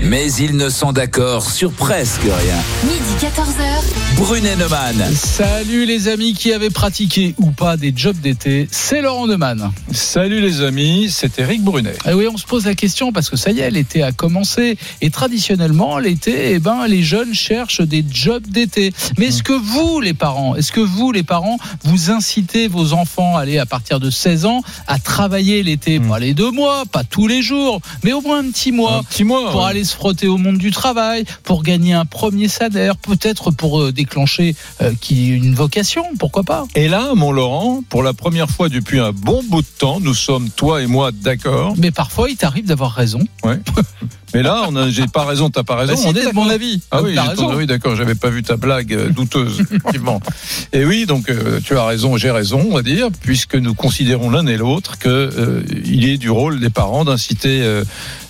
mais ils ne sont d'accord sur presque rien. Midi 14h. Brunet Neumann. Salut les amis qui avaient pratiqué ou pas des jobs d'été, c'est Laurent Neumann. Salut les amis, c'est Eric Brunet. Ah oui, on se pose la question parce que ça y est, l'été a commencé et traditionnellement l'été, eh ben les jeunes cherchent des jobs d'été. Mais est-ce que vous les parents, est-ce que vous les parents, vous incitez vos enfants, allez à partir de 16 ans, à travailler l'été, pas les deux mois, pas tous les jours, mais au moins un petit mois, Un petit mois, pour ouais. Aller se frotter au monde du travail, pour gagner un premier salaire, peut-être pour euh, déclencher euh, une vocation, pourquoi pas Et là, mon Laurent, pour la première fois depuis un bon bout de temps, nous sommes, toi et moi, d'accord. Mais parfois, il t'arrive d'avoir raison. Mais là, on j'ai pas raison, t'as pas raison. Bah, on c'était est de mon avis. Ah oui, ton- oui, d'accord, j'avais pas vu ta blague euh, douteuse, effectivement. Et oui, donc euh, tu as raison, j'ai raison, on va dire, puisque nous considérons l'un et l'autre que euh, il est du rôle des parents d'inciter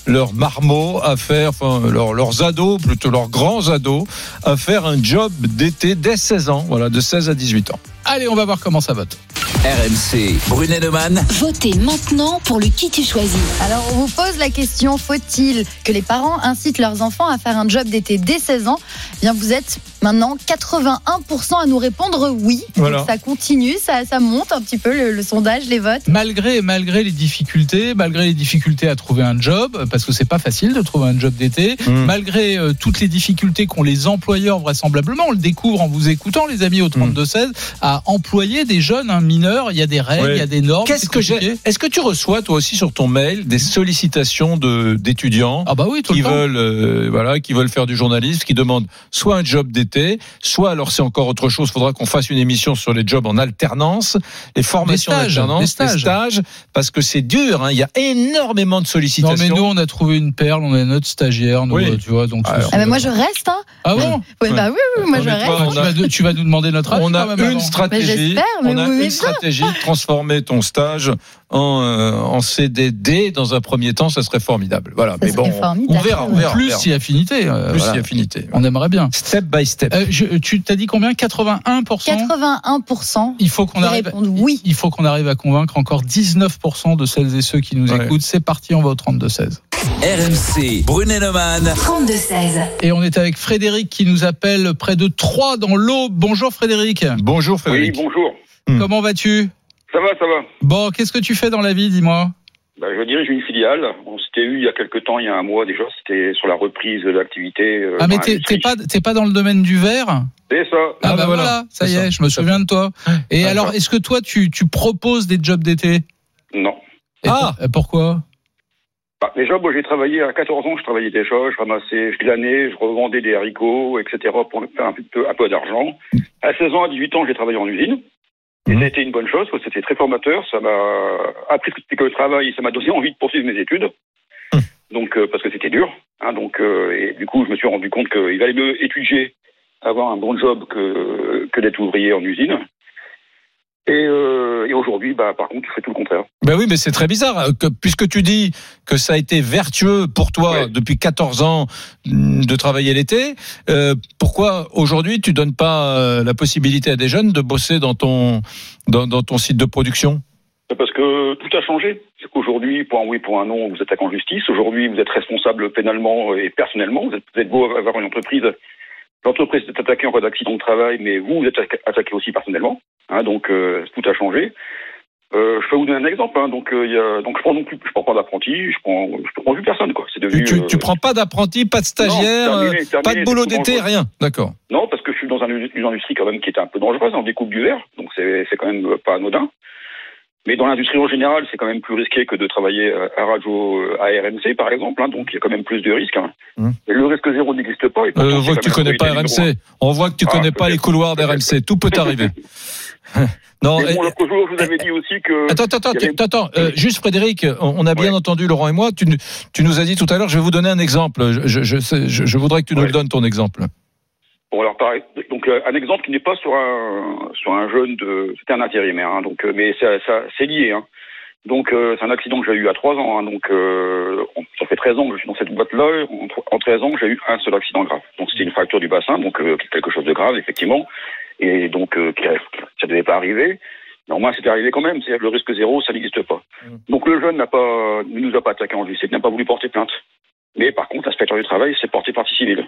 leurs marmots à faire, enfin leurs, leurs ados, plutôt leurs grands ados, à faire un job d'été dès 16 ans, voilà, de 16 à 18 ans. Allez, on va voir comment ça vote. RMC. Brunet Neumann. Votez maintenant pour le qui tu choisis. Alors, on vous pose la question faut-il que les parents incitent leurs enfants à faire un job d'été dès 16 ans? Eh Bien, vous êtes maintenant 81% à nous répondre oui. Voilà. Donc, ça continue, ça, ça monte un petit peu le, le sondage, les votes. Malgré, malgré les difficultés, malgré les difficultés à trouver un job, parce que c'est pas facile de trouver un job d'été, Mm. malgré euh, toutes les difficultés qu'ont les employeurs vraisemblablement, on le découvre en vous écoutant, les amis, au 32-16, à employer des jeunes hein, mineurs. Il y a des règles, Ouais. il y a des normes. Qu'est-ce que j'ai. Est-ce que tu reçois toi aussi sur ton mail des sollicitations de d'étudiants Ah bah oui, tout qui le temps. veulent euh, voilà qui veulent faire du journalisme, qui demandent soit un job d'été, soit alors c'est encore autre chose. Faudra qu'on fasse une émission sur les jobs en alternance, les formations d'alternance, des stages. parce que c'est dur. hein. Il y a énormément de Non sollicitations. mais nous on a trouvé une perle, on a notre stagiaire, nous, Oui. euh, tu vois donc. Alors. Ah, mais moi, je reste. Hein. Ah bon Oui, bah oui, oui, moi, Non, je reste. tu, vas, tu vas nous demander notre avis on a quand même, une. Mais stratégie. j'espère, mais on a une stratégie de transformer ton stage en, euh, en CDD dans un premier temps, ça serait formidable. Voilà. Ça mais bon, on verra, on verra. Plus verra. si affinité. euh, plus voilà. si affinité. On aimerait bien. Step by step. Euh, je- tu t'as dit combien? 81% 81% Il faut qu'on arrive. oui. Il faut qu'on arrive à convaincre encore 19% de celles et ceux qui nous Ouais. écoutent. C'est parti, on va au 32-16. RMC. Brunet Neumann. 32-16. Et on est avec Frédéric qui nous appelle près de Troyes dans l'Aube. Bonjour Frédéric. Bonjour Oui, Frédéric. bonjour. Hmm. Comment vas-tu? Ça va, ça va. Bon, qu'est-ce que tu fais dans la vie, dis-moi? Bah, je dirige une filiale. On s'était eu il y a quelques temps, il y a un mois déjà. C'était sur la reprise de l'activité. euh, Ah mais t'es pas t'es pas dans le domaine du verre? C'est ça. Ah, Ah, bah bah voilà, voilà. ça y est, ça. je me souviens de toi. Et Ah, alors, ça. est-ce que toi tu tu proposes des jobs d'été? Non. Et Ah. pourquoi? Bah, déjà, moi, j'ai travaillé à 14 ans. Je travaillais déjà. Je ramassais, je glanais, je revendais des haricots, etc. pour me faire un peu, un peu d'argent. À 16 ans, à 18 ans, j'ai travaillé en usine. Et ça a été une bonne chose, c'était très formateur. Ça m'a appris ce que le travail. Ça m'a donné envie de poursuivre mes études. Mhm. Donc, euh, parce que c'était dur. Hein, donc, euh, et du coup, je me suis rendu compte qu'il valait mieux étudier, avoir un bon job que, que d'être ouvrier en usine. Et, euh, et aujourd'hui, bah, par contre, je fais tout le contraire. Ben oui, mais c'est très bizarre, euh, que, puisque tu dis que ça a été vertueux pour toi Ouais. depuis 14 ans mm, de travailler l'été. euh, pourquoi aujourd'hui tu donnes pas euh, la possibilité à des jeunes de bosser dans ton dans, dans ton site de production? Parce que tout a changé. C'est qu'aujourd'hui, pour un oui, pour un non, vous attaquez en justice. Aujourd'hui, vous êtes responsable pénalement et personnellement. Vous êtes, vous êtes beau avoir une entreprise. L'entreprise est attaquée en cas d'accident de travail, mais vous, vous êtes attaqué aussi personnellement. Hein, donc, euh, tout a changé. Euh, je peux vous donner un exemple. Hein, donc, euh, y a, donc, je prends non plus, je prends pas d'apprenti, je prends, je prends plus personne. Quoi. C'est devenu. tu, tu, tu euh, prends pas d'apprenti, pas de stagiaire, non, terminé, terminé, pas de boulot d'été, rien. D'accord. Non, parce que je suis dans un- une industrie quand même qui est un peu dangereuse, en découpe du verre, donc c'est c'est quand même pas anodin. Mais dans l'industrie en général, c'est quand même plus risqué que de travailler euh, à radio euh, à RMC, par exemple. hein, donc il y a quand même plus de risques. hein. Et le risque zéro n'existe pas. et Euh, on voit que tu connais pas RMC. On voit que tu Ah, connais pas les couloirs d'RMC. Tout peut arriver. non. Mais bon, l'autre jour, je vous avais dit aussi que. Attends, attends, attends, avait- euh, juste Frédéric, on on a bien Ouais. entendu Laurent et moi. Tu, nous- tu nous as dit tout à l'heure, je vais vous donner un exemple. Je, je, je je- voudrais que tu nous le donnes ton exemple. Bon, alors pareil. Donc euh, un exemple qui n'est pas sur un sur un jeune de. C'était un intérimaire. Hein, donc, euh, mais ça, ça c'est lié. Hein. Donc euh, c'est un accident que j'ai eu à 3 ans. Hein, donc euh, ça fait 13 ans que je suis dans cette boîte-là. En, tro- en 13 ans, j'ai eu un seul accident grave. Donc c'était une fracture du bassin, donc euh, quelque chose de grave effectivement. Et donc euh, ça devait pas arriver. Néanmoins, c'était arrivé quand même. C'est le risque zéro, ça n'existe pas. Mm. Donc le jeune n'a pas, ne nous a pas attaqué en justice, n'a pas voulu porter plainte. Mais par contre, l'inspecteur du travail s'est porté partie civile.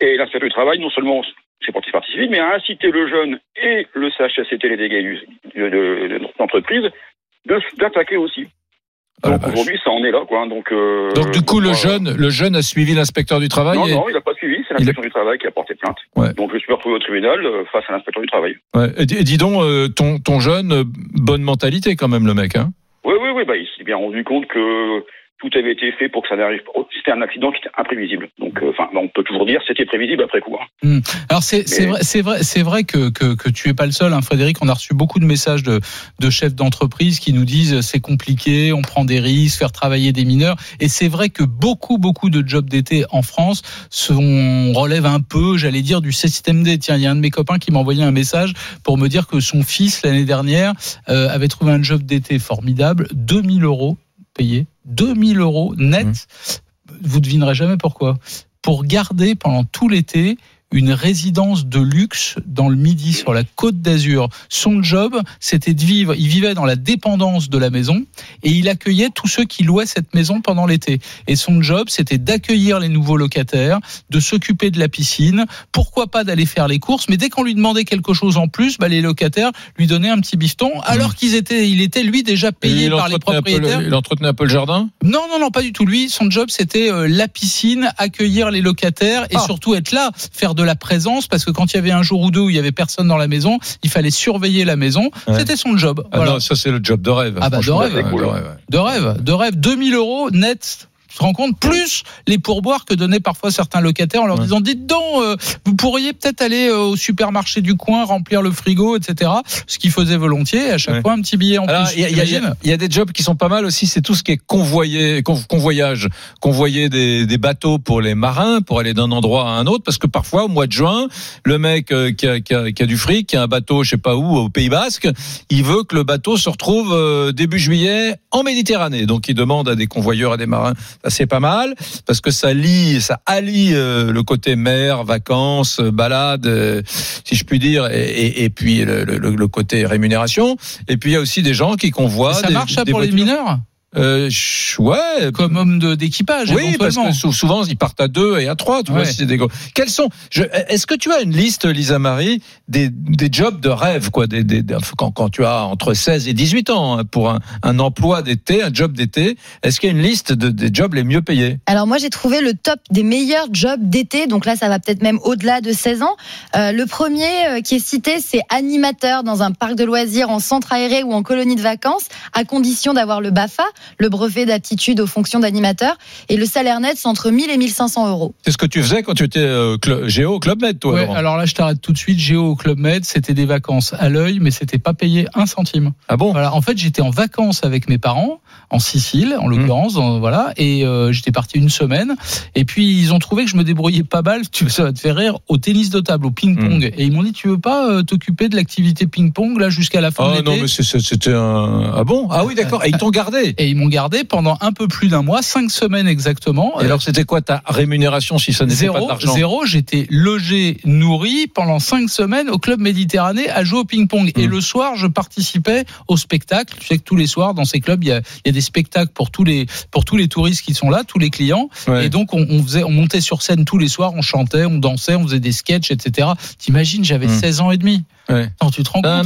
Et l'inspecteur du travail, non seulement s'est porté partie civile, mais a incité le jeune et le CHSCT, les dégâts du- de, de, d'attaquer aussi. Ah, Donc aujourd'hui, ça en est là, quoi. Donc, euh, Donc du coup, le jeune, le jeune a suivi l'inspecteur du travail. Non, et- non, il n'a pas suivi, c'est l'inspecteur du travail qui a porté plainte. Ouais. Donc je me suis retrouvé au tribunal euh, face à l'inspecteur du travail. Ouais. Et, dis et dis donc, euh, ton, ton jeune, euh, bonne mentalité quand même, le mec. Hein Oui, oui, oui, bah, il s'est bien rendu compte que tout avait été fait pour que ça n'arrive pas. C'était un accident qui était imprévisible. Donc, euh, enfin, on peut toujours dire c'était prévisible après coup. hein. Alors c'est c'est Mais- vrai, c'est vrai, c'est vrai que, que que tu es pas le seul, hein, Frédéric. On a reçu beaucoup de messages de de chefs d'entreprise qui nous disent c'est compliqué, on prend des risques, faire travailler des mineurs. Et c'est vrai que beaucoup beaucoup de jobs d'été en France sont relèvent un peu, j'allais dire, du système D. Tiens, il y a un de mes copains qui m'a envoyé un message pour me dire que son fils l'année dernière euh, avait trouvé un job d'été formidable, 2000 euros payés, 2000 euros net. Vous devinerez jamais pourquoi pour garder pendant tout l'été une résidence de luxe dans le Midi, sur la côte d'Azur. Son job, c'était de vivre, il vivait dans la dépendance de la maison et il accueillait tous ceux qui louaient cette maison pendant l'été. Et son job, c'était d'accueillir les nouveaux locataires, de s'occuper de la piscine, pourquoi pas d'aller faire les courses, mais dès qu'on lui demandait quelque chose en plus, bah, les locataires lui donnaient un petit bifton, alors qu'ils étaient, il était lui déjà payé par les propriétaires. le, il entretenait un peu le jardin? Non, non, non, pas du tout. Lui, son job, c'était euh, la piscine, accueillir les locataires et Ah. surtout être là, faire de la présence, parce que quand il y avait un jour ou deux où il y avait personne dans la maison, il fallait surveiller la maison. Ouais. C'était son job. Ah voilà. non, ça c'est le job de rêve. Ah bah, de rêve. Cool, de hein. rêve, ouais. De rêve, de rêve. 2000 euros net. Tu te rends compte Plus les pourboires que donnaient parfois certains locataires en leur Ouais. disant dites donc, euh, vous pourriez peut-être aller euh, au supermarché du coin, remplir le frigo, etc. Ce qu'ils faisaient volontiers, et à chaque Ouais. fois un petit billet en Alors, plus. il y, a- y y des jobs qui sont pas mal aussi, c'est tout ce qui est convoyé, con- convoyage, convoyer des, des bateaux pour les marins, pour aller d'un endroit à un autre, parce que parfois au mois de juin, le mec euh, qui a, qui a- qui a du fric, qui a un bateau, je sais pas où, au Pays Basque, il veut que le bateau se retrouve début juillet en Méditerranée. Donc il demande à des convoyeurs et des marins, c'est pas mal, parce que ça lie, ça allie euh, le côté mer, vacances, euh, balade, euh, si je puis dire, et, et- et puis le, le- le côté rémunération. Et puis il y a aussi des gens qui convoient. ça des- marche ça des pour les mineurs? Euh, ouais. Comme homme d'équipage, Oui, parce que sou- souvent ils partent à deux et à trois. Tu vois, Ouais. c'est des gros. Quels sont Est-ce que tu as une liste, Lisa Marie, des, des jobs de rêve, quoi, des, des- des- quand, quand tu as entre 16 et 18 ans hein, pour un, un emploi d'été, un job d'été Est-ce qu'il y a une liste de, des jobs les mieux payés? Alors moi j'ai trouvé le top des meilleurs jobs d'été, donc là ça va peut-être même au-delà de 16 ans. Euh, le premier euh, qui est cité c'est animateur dans un parc de loisirs en centre aéré ou en colonie de vacances, à condition d'avoir le BAFA, le brevet d'aptitude aux fonctions d'animateur, et le salaire net c'est entre 1000 et 1500 euros. C'est ce que tu faisais quand tu étais euh, géo au Club Med, toi. Ouais, alors là, je t'arrête tout de suite. Géo au Club Med, c'était des vacances à l'œil, mais c'était pas payé un centime. Ah bon? Voilà. En fait, j'étais en vacances avec mes parents en Sicile, en l'occurrence, dans- voilà, et euh, j'étais parti une semaine. Et puis ils ont trouvé que je me débrouillais pas mal. Tu ça va te faire rire au tennis de table, au ping-pong. Et ils m'ont dit, tu veux pas euh, t'occuper de l'activité ping-pong là jusqu'à la fin de Ah l'été? non, mais c'était un. Ah bon? Ah oui, d'accord. Et ils t'ont gardé? Et ils m'ont gardé pendant un peu plus d'un mois, cinq semaines exactement. Et alors, c'était quoi ta rémunération si ça n'était pas de Zéro, l'argent zéro, j'étais logé, nourri pendant cinq semaines au club Méditerranée à jouer au ping-pong. Et Mm. le soir, je participais au spectacle. Tu sais que tous les soirs, dans ces clubs, il y a, il y a des spectacles pour tous les pour tous les touristes qui sont là, tous les clients. Ouais. Et donc, on, on faisait, on montait sur scène tous les soirs, on chantait, on dansait, on faisait des sketchs, etc. T'imagines, j'avais Mm. 16 ans et demi. Ouais. Tu te rends compte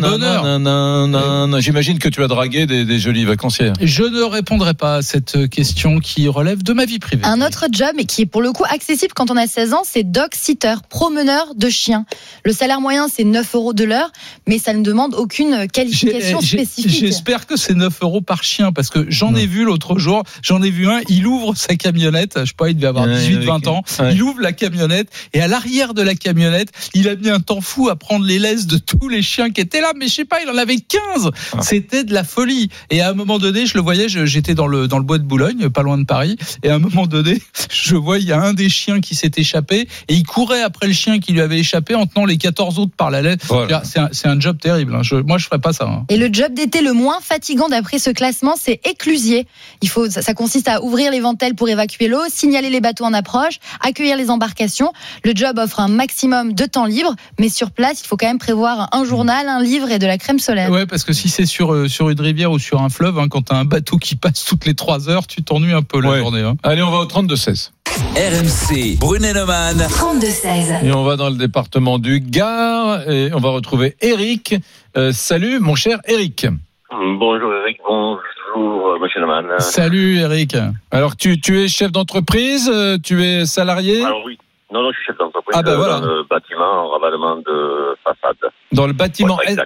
bonheur. J'imagine que tu as dragué des, des jolies vacancières. Je ne répondrai pas à cette question qui relève de ma vie privée. Un autre job, qui est pour le coup accessible quand on a 16 ans, c'est dog sitter, promeneur de chiens. Le salaire moyen, c'est 9 euros de l'heure, mais ça ne demande aucune qualification j'ai- spécifique. J'espère que c'est 9 euros par chien parce que j'en ai vu l'autre jour, j'en ai vu un, il ouvre sa camionnette, je sais pas, il devait avoir Ouais, 18-20 avec- ans, ouais. il ouvre la camionnette et à l'arrière de la camionnette, il a mis un temps fou à prendre les laisses de tous les chiens qui étaient là, mais je sais pas, il en avait 15 Ah. C'était de la folie. Et à un moment donné, je le voyais, j'étais dans le, dans le bois de Boulogne, pas loin de Paris, et à un moment donné, je vois, il y a un des chiens qui s'est échappé et il courait après le chien qui lui avait échappé en tenant les 14 autres par la laisse. Voilà. C'est un, c'est un job terrible. hein. Je- moi, je ferais pas ça. hein. Et le job d'été le moins fatigant d'après ce classement, c'est éclusier. Il faut, ça, ça consiste à ouvrir les ventelles pour évacuer l'eau, signaler les bateaux en approche, accueillir les embarcations. Le job offre un maximum de temps libre, mais sur place, il faut quand même prévoir un journal, un livre et de la crème solaire. Ouais, parce que si c'est sur, euh, sur une rivière ou sur un fleuve, hein, quand t'as un bateau qui passe toutes les 3 heures, tu t'ennuies un peu la Ouais. journée. hein. Allez, on va au 32-16. RMC, Brunet-Neumann. 32-16. Et on va dans le département du Gard et on va retrouver Eric. Euh, salut, mon cher Eric. Bonjour Eric, bonjour euh, Monsieur Neumann. Salut Eric. Alors, tu, tu es chef d'entreprise, tu es salarié? Alors oui, non, non, je suis chef d'entreprise Ah, ben euh, voilà. dans le bâtiment en ravalement de façade. dans le bâtiment. Est-.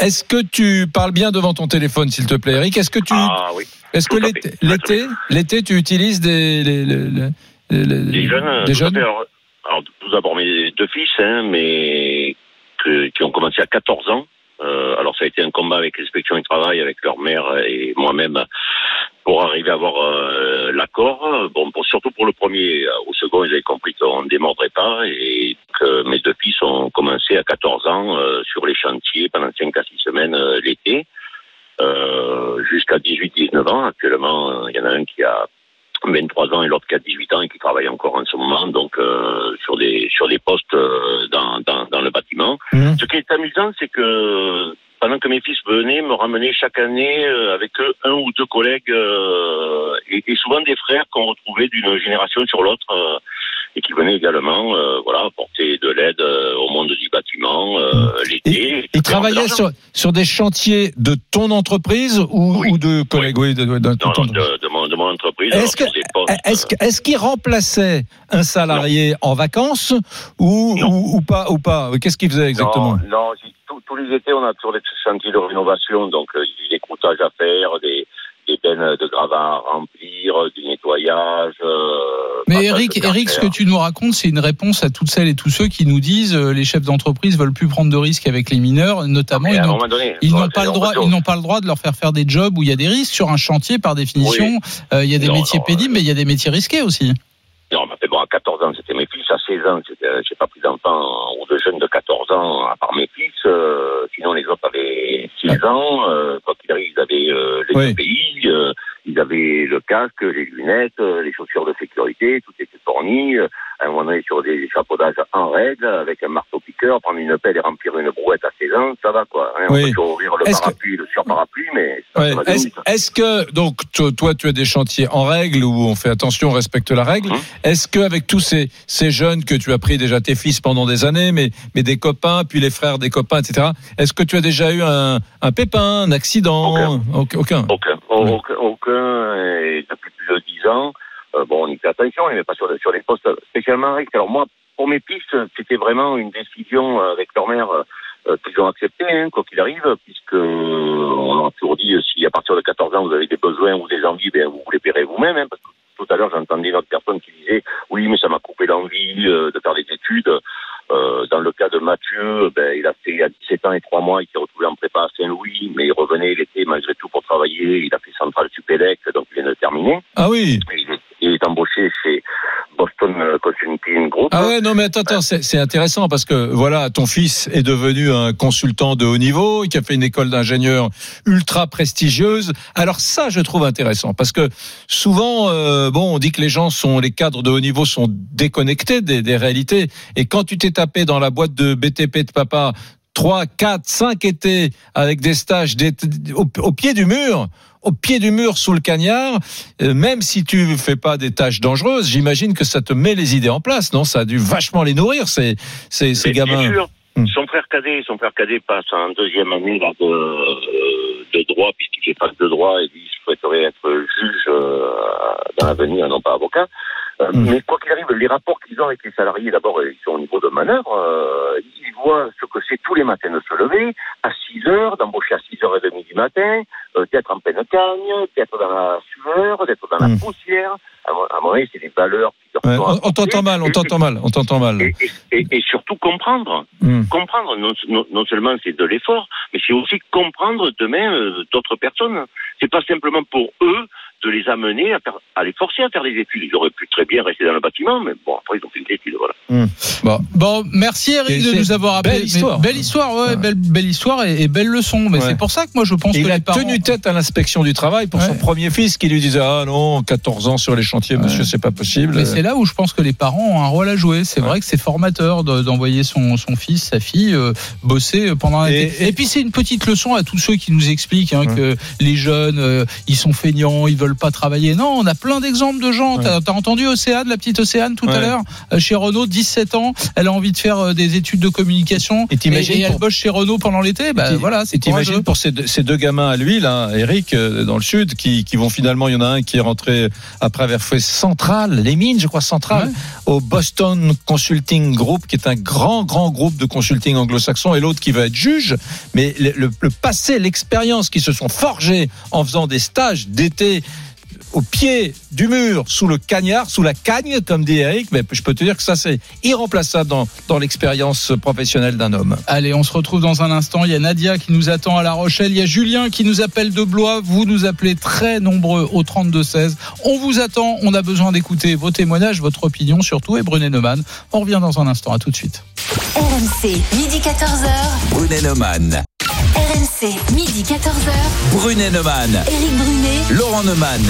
Est-ce que tu parles bien devant ton téléphone, s'il te plaît, Eric? Est-ce que tu, Ah oui, est-ce que l'été, l'été, tu utilises des, les, les- les- les- les- les jeunes. des jeunes? Alors, alors, tout d'abord mes deux fils, hein, mais que- qui ont commencé à 14 ans. Euh, alors ça a été un combat avec l'inspection du travail, avec leur mère et moi-même pour arriver à avoir euh, l'accord. Bon, pour, surtout pour le premier. Au second, ils avaient compris qu'on ne démordrait pas et que mes deux fils ont commencé à 14 ans euh, sur les chantiers pendant 5 à 6 semaines euh, l'été. Euh, jusqu'à 18-19 ans. Actuellement, euh, il y en a un qui a 23 ans et l'autre qui a 18 ans et qui travaille encore en ce moment, donc euh, sur des sur des postes euh, dans, dans, dans le bâtiment. Mhm. Ce qui est amusant, c'est que pendant que mes fils venaient me ramener chaque année euh, avec eux un ou deux collègues euh, et, et souvent des frères qu'on retrouvait d'une génération sur l'autre euh, et qui venaient également euh, voilà apporter de l'aide euh, au monde du bâtiment euh, l'été. Ils travaillaient sur, sur des chantiers de ton entreprise ou, Oui. ou de collègues oui, de, de- de de, de mon, de mon entreprise. Est-ce est-ce que- est-ce qu'ils remplaçaient un salarié en vacances ou, ou, ou pas ou pas? Qu'est-ce qu'ils faisaient exactement? Non, non tous- les étés, on a toujours des chantiers de rénovation, donc euh, des croûtages à faire, des, des bennes de gravats à remplir, du nettoyage. euh, Mais Eric, Eric, ce que tu nous racontes, c'est une réponse à toutes celles et tous ceux qui nous disent euh, les chefs d'entreprise veulent plus prendre de risques avec les mineurs, notamment ils n'ont donné, ils n'ont pas le droit, ils n'ont pas le droit de leur faire faire des jobs où il y a des risques sur un chantier par définition. euh, il y a des Non, métiers non, pénibles, mais il y a des métiers risqués aussi. Non, mais bon, à 14 ans, c'était mes fils. À 16 ans, c'était- euh, j'ai pas pris d'enfants ou de jeunes de 14 ans, à part mes fils. euh, sinon, les autres avaient 6 ans. Euh, quand ils arrivent, ils avaient euh, les Oui. pays. Ils avaient le casque, les lunettes, euh, les chaussures de sécurité. Tout était fourni. À un moment donné, sur des échafaudages en règle, avec un marteau-piqueur, prendre une pelle et remplir une brouette à 16 ans, ça va, quoi. Hein, Oui. On peut ouvrir le que- parapluie, le surparapluie, mais Ouais. Est-ce que donc to- toi tu as des chantiers en règle où on fait attention, on respecte la règle. Hum. Est-ce que avec tous ces ces jeunes que tu as pris déjà tes fils pendant des années, mais mais des copains, puis les frères des copains, etc. Est-ce que tu as déjà eu un un pépin, un accident? Aucun. Aucun. Aucun. Aucun, aucun. Et depuis plus de dix ans, euh, bon, on y fait attention, mais pas sur, les postes spécialement. Alors moi, pour mes pistes, c'était vraiment une décision avec leur mère euh, qu'ils ont acceptée, hein, quoi qu'il arrive, puisque euh, on a toujours dit, euh, si à partir de 14 ans, vous avez des besoins ou des envies, ben, vous les paierez vous-même, hein, parce que tout à l'heure, j'entendais une autre personne qui disait, oui, mais ça m'a coupé l'envie euh, de faire des études. Euh, dans le cas de Mathieu, ben, il a fait à 17 ans et 3 mois, il s'est retrouvé en prépa à Saint-Louis, mais il revenait l'été malgré tout pour travailler. Il a fait Centrale Supélec, donc il vient de terminer. Ah oui. Il est, il est embauché chez Boston euh. Ah ouais, non mais attends, attends, c'est intéressant parce que voilà, ton fils est devenu un consultant de haut niveau, qui a fait une école d'ingénieur ultra prestigieuse. Alors ça, je trouve intéressant parce que souvent, euh, bon, on dit que les gens sont, les cadres de haut niveau sont déconnectés des, réalités. Et quand tu t'es tapé dans la boîte de BTP de papa. 3, 4, 5 étés avec des stages au pied du mur, au pied du mur sous le cagnard, euh, même si tu fais pas des tâches dangereuses, j'imagine que ça te met les idées en place, non? Ça a dû vachement les nourrir, ces, ces, ces gamins. sûr, Hmm. Son frère cadet, son frère cadet passe en deuxième année là, de, euh, de droit, puisqu'il fait pas de droit, et lui, il souhaiterait être juge euh, dans l'avenir, non pas avocat. Euh, Hmm. Mais quoi qu'il arrive, les rapports qu'ils ont avec les salariés, d'abord, ils sont au niveau de manœuvre. euh, ils voient ce que c'est tous les matins de se lever à 6 heures, d'embaucher à 6h30 du matin, euh, d'être en pleine cagne, d'être dans la sueur, d'être dans la poussière. À mon, à mon avis, c'est des valeurs qui leur Ouais, sont on on t'entend mal, on Et- t'entend mal, on t'entend mal. et, et- et- et surtout comprendre. Hmm. Comprendre, non, non- non seulement c'est de l'effort, mais c'est aussi comprendre demain euh, d'autres personnes. C'est pas simplement pour eux de les amener à, les forcer à faire des études. Ils auraient pu très bien rester dans le bâtiment, mais bon, après ils ont fait des études, voilà. Bon, Bon, merci Et Eric de nous avoir appelé. belle Mais histoire. belle histoire, ouais, Ouais. belle, belle histoire et, et belle leçon. Mais Ouais. c'est pour ça que moi je pense Et que il a parents. tenu tête à l'inspection du travail pour son premier fils qui lui disait ah non 14 ans sur les chantiers monsieur c'est pas possible. Mais c'est là où je pense que les parents ont un rôle à jouer. C'est vrai que c'est formateur de- d'envoyer son, son fils, sa fille euh, bosser pendant un Et- été. Et, puis c'est une petite leçon à tous ceux qui nous expliquent hein, que les jeunes euh, ils sont feignants, ils veulent pas travailler. Non, on a plein d'exemples de gens. T'as as entendu Océane, la petite Océane tout à l'heure euh, chez Renault, 17 ans, elle a envie de faire euh, des études de communication Et et, et elle pour- bosse chez Renault pendant l'été. Bah voilà, c'est t'imagines pour ces deux, ces deux gamins à lui, là, Eric, euh, dans le sud, qui, qui vont finalement, il y en a un qui est rentré après avoir fait Central, les mines, je crois, Central, Ouais. au Boston Consulting Group, qui est un grand, grand groupe de consulting anglo-saxon, et l'autre qui va être juge. Mais le, le- le passé, l'expérience qui se sont forgés en faisant des stages d'été au pied du mur, sous le cagnard, sous la cagne, comme dit Eric, mais je peux te dire que ça, c'est irremplaçable dans, dans l'expérience professionnelle d'un homme. Allez, on se retrouve dans un instant. Il y a Nadia qui nous attend à La Rochelle. Il y a Julien qui nous appelle de Blois. Vous nous appelez très nombreux au 32-16. On vous attend. On a besoin d'écouter vos témoignages, votre opinion surtout. Et Brunet Neumann. On revient dans un instant. À tout de suite. RMC, midi 14h. Brunet Neumann. RMC, midi 14h. Brunet Neumann. Éric Brunet. Laurent Neumann.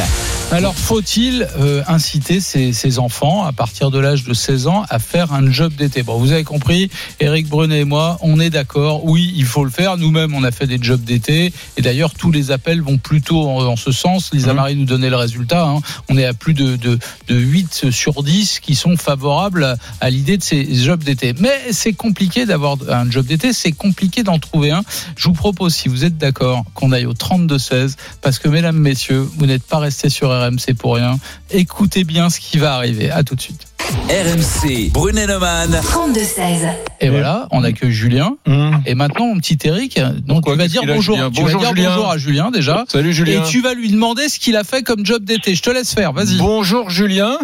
Alors, faut-il euh, inciter ces, ces enfants, à partir de l'âge de 16 ans, à faire un job d'été? Bon, vous avez compris, Eric Brunet et moi, on est d'accord. Oui, il faut le faire. Nous-mêmes, on a fait des jobs d'été. Et d'ailleurs, tous les appels vont plutôt en, en ce sens. Lisa Mhm. Marie nous donnait le résultat. hein. On est à plus de, de, de 8 sur 10 qui sont favorables à, à l'idée de ces jobs d'été. Mais c'est compliqué d'avoir un job d'été. C'est compliqué d'en trouver un. Je vous propose, si vous êtes d'accord, qu'on aille au 32-16. Parce que, mesdames, messieurs, vous n'êtes pas restés sur RMC pour rien. Écoutez bien ce qui va arriver. À tout de suite. RMC. Brunet Neumann. 32-16. Et voilà, on accueille Julien. Hum. Et maintenant, mon petit Eric, donc Pourquoi tu vas dire bonjour. Tu Bonjour, vas dire Julien. bonjour à Julien déjà. Salut Julien. Et tu vas lui demander ce qu'il a fait comme job d'été. Je te laisse faire. Vas-y. Bonjour Julien.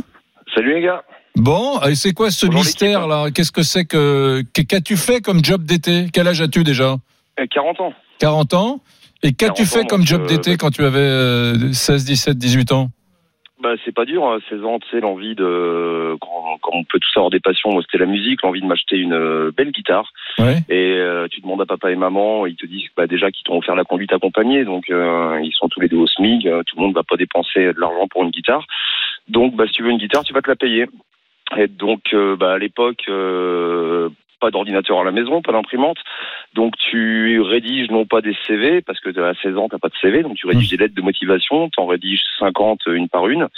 Salut les gars. Bon, et c'est quoi ce Bonjour, mystère là? Qu'est-ce que c'est que que- qu'as-tu fait comme job d'été? Quel âge as-tu déjà? Euh, 40 ans. 40 ans Et qu'as-tu 40 fait comme job euh, d'été quand tu avais euh, 16, 17, 18 ans? Bah, c'est pas dur, hein, 16 ans, tu sais, l'envie de. Quand, quand on peut tous avoir des passions, moi, c'était la musique, l'envie de m'acheter une euh, belle guitare. Ouais. Et euh, tu demandes à papa et maman, ils te disent bah, déjà qu'ils t'ont offert la conduite accompagnée, donc euh, ils sont tous les deux au euh, tout le monde va pas dépenser de l'argent pour une guitare. Donc, bah, si tu veux une guitare, tu vas te la payer. Et donc, euh, bah, à l'époque, euh, pas d'ordinateur à la maison, pas d'imprimante. Donc, tu rédiges non pas des CV, parce que à 16 ans, t'as pas de CV, donc tu rédiges des lettres de motivation, t'en rédiges 50 une par une.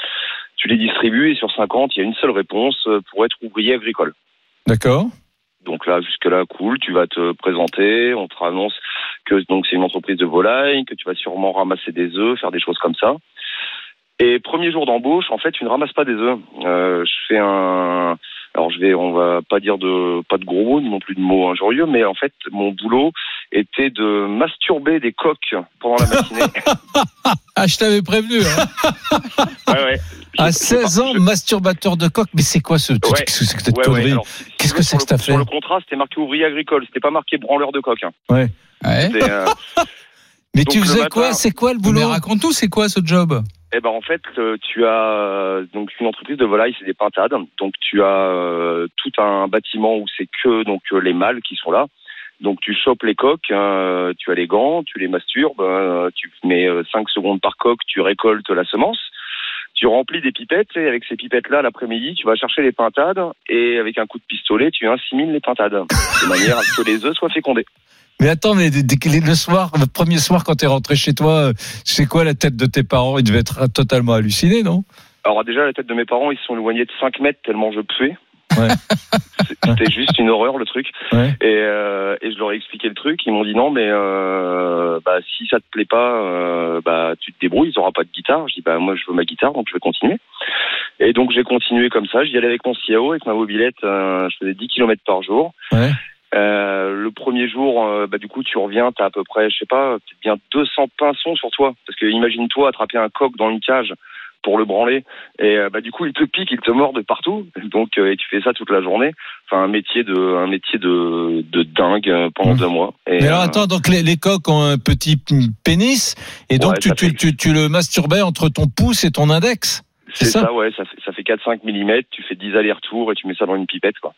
Tu les distribues et sur 50, il y a une seule réponse euh, pour être ouvrier agricole. D'accord. Donc là, jusque-là, cool. Tu vas te présenter. On te annonce que donc c'est une entreprise de volaille, que tu vas sûrement ramasser des œufs, faire des choses comme ça. Et premier jour d'embauche, en fait, tu ne ramasses pas des œufs. Euh, je fais un. Alors je vais, on va pas dire de pas de gros mots, non plus de mots injurieux, mais en fait, mon boulot était de masturber des coques pendant la matinée. Ah, je t'avais prévenu. hein. ouais, ouais. À Je- 16 ans, je- masturbateur de coq, mais c'est quoi ce, Ouais. qu'est-ce que c'est Qu'est-ce que c'est que t'as fait Sur le contrat, c'était marqué ouvrier agricole. C'était pas marqué branleur de coq. Hein. Ouais. Euh, Mais Donc, tu faisais matin- quoi C'est quoi le Mais boulot raconte-nous, c'est quoi ce job? Eh ben en fait, euh, tu as euh, donc une entreprise de volaille, c'est des pintades. Donc tu as euh, tout un bâtiment où c'est que donc les mâles qui sont là. Donc tu chopes les coques, tu as les gants, tu les masturbes, tu mets 5 secondes par coque, tu récoltes la semence. Tu remplis des pipettes et avec ces pipettes-là, l'après-midi, tu vas chercher les pintades et avec un coup de pistolet, tu insémines les pintades de manière à ce que les œufs soient fécondés. Mais attends, mais le soir, le premier soir quand t'es rentré chez toi, euh, c'est quoi la tête de tes parents? Ils devaient être totalement hallucinés, non? Alors déjà, la tête de mes parents, ils se sont éloignés de 5 mètres tellement je puais. Ouais. C'était juste une horreur le truc. Ouais. Et, euh, et je leur ai expliqué le truc. Ils m'ont dit non, mais euh, bah, si ça te plaît pas, euh, bah, tu te débrouilles. Ils n'auront pas de guitare. Je dis bah moi je veux ma guitare, donc je vais continuer. Et donc j'ai continué comme ça. J'y allais avec mon CIO, avec ma mobilette. je faisais 10 km par jour. Ouais. Euh, le premier jour, euh, bah, du coup, tu reviens, t'as à peu près, je sais pas, bien 200 pinsons sur toi. Parce que imagine-toi attraper un coq dans une cage pour le branler. Et euh, bah, du coup, il te pique, il te mord de partout. Donc, euh, et tu fais ça toute la journée. Enfin, un métier de, un métier de, de dingue pendant Mmh. deux mois. Et, Mais alors attends, donc les, les coqs ont un petit pénis et donc tu, ça tu, tu, tu le masturbais entre ton pouce et ton index c'est ça, ouais, ça fait, ça fait 4-5 mm. Tu fais 10 allers-retours et tu mets ça dans une pipette, quoi.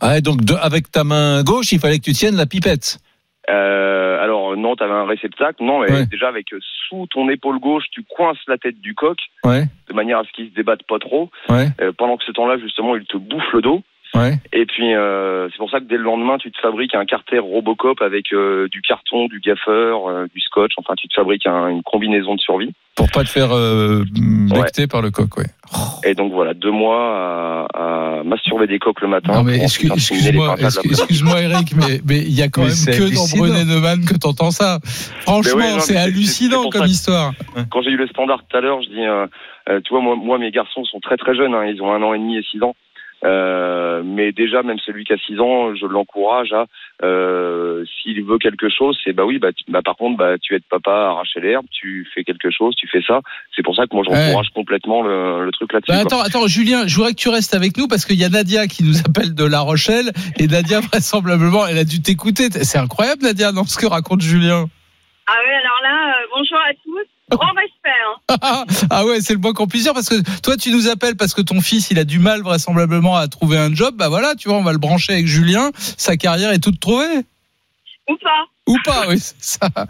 Ah, donc de- avec ta main gauche, il fallait que tu tiennes la pipette. Euh, alors non, t'avais un réceptacle. Non, mais Ouais. déjà avec euh, sous ton épaule gauche, tu coinces la tête du coq Ouais, de manière à ce qu'il se débatte pas trop. ouais, Euh, pendant que ce temps-là, justement, il te bouffe le dos. Et puis euh, c'est pour ça que dès le lendemain, tu te fabriques un carter Robocop avec du carton, du gaffeur, du scotch. Enfin, tu te fabriques un- une combinaison de survie. Pour pas te faire becter par le coq, ouais. Et donc voilà, deux mois à, à masturber des coqs le matin. Non mais excuse- excuse-moi, excuse-moi Eric, mais mais il y a quand Mais même que dans. Brené Neumann que t'entends ça. Franchement, ouais, c'est hallucinant comme histoire. Quand j'ai eu le standard tout à l'heure, je dis, euh, euh, tu vois, moi, moi, mes garçons sont très très jeunes. hein, ils ont un an et demi et six ans. Euh, mais déjà, même celui qui a 6 ans, je l'encourage à, euh, s'il veut quelque chose, c'est bah oui, bah, tu- bah par contre, bah tu aides papa à arracher l'herbe, tu fais quelque chose, tu fais ça. C'est pour ça que moi, je Ouais. encourage complètement le, le truc là-dessus. Bah, quoi. attends, attends, Julien, je voudrais que tu restes avec nous parce qu'il y a Nadia qui nous appelle de La Rochelle et Nadia vraisemblablement, elle a dû t'écouter. C'est incroyable Nadia, dans ce que raconte Julien. Ah oui, alors là, euh, bonjour à tous. Grand Hein. ah ouais, c'est le moins qu'on puisse dire parce que toi tu nous appelles parce que ton fils il a du mal vraisemblablement à trouver un job. Bah voilà, tu vois, on va le brancher avec Julien. Sa carrière est toute trouvée. Ou pas. Ou pas, oui, c'est ça.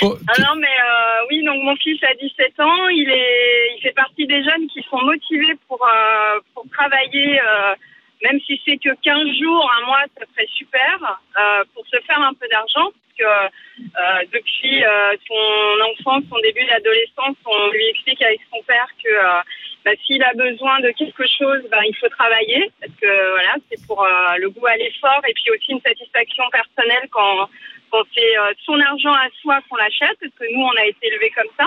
Bon, Ah non, mais euh, oui, donc mon fils a 17 ans. Il, est, il fait partie des jeunes qui sont motivés pour, euh, pour travailler, euh, même si c'est que 15 jours, un mois, ça serait super, euh, pour se faire un peu d'argent. Parce que euh, depuis euh, son enfance, son début d'adolescence, on lui explique avec son père que euh, bah, s'il a besoin de quelque chose, bah, il faut travailler. Parce que voilà, c'est pour euh, le goût à l'effort et puis aussi une satisfaction personnelle quand quand c'est euh, son argent à soi qu'on l'achète, parce que nous, on a été élevés comme ça.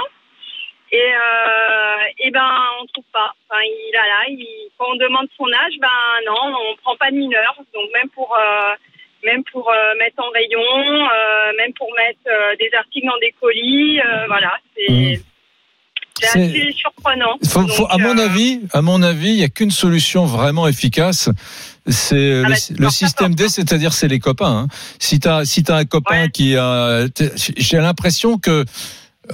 Et, euh, et ben, on trouve pas. Enfin, il a là, il, quand on demande son âge, ben non, on prend pas de mineur. Donc même pour euh, même pour euh, mettre en rayon, euh, même pour mettre euh, des articles dans des colis, euh, voilà, c'est Mmh. c'est assez surprenant. Faut- à mon euh, avis, à mon avis, il y a qu'une solution vraiment efficace. C'est euh, Ah le, bah, le système D, c'est-à-dire c'est les copains. hein. Si t'as si t'as un copain Ouais. qui a, j'ai l'impression que euh,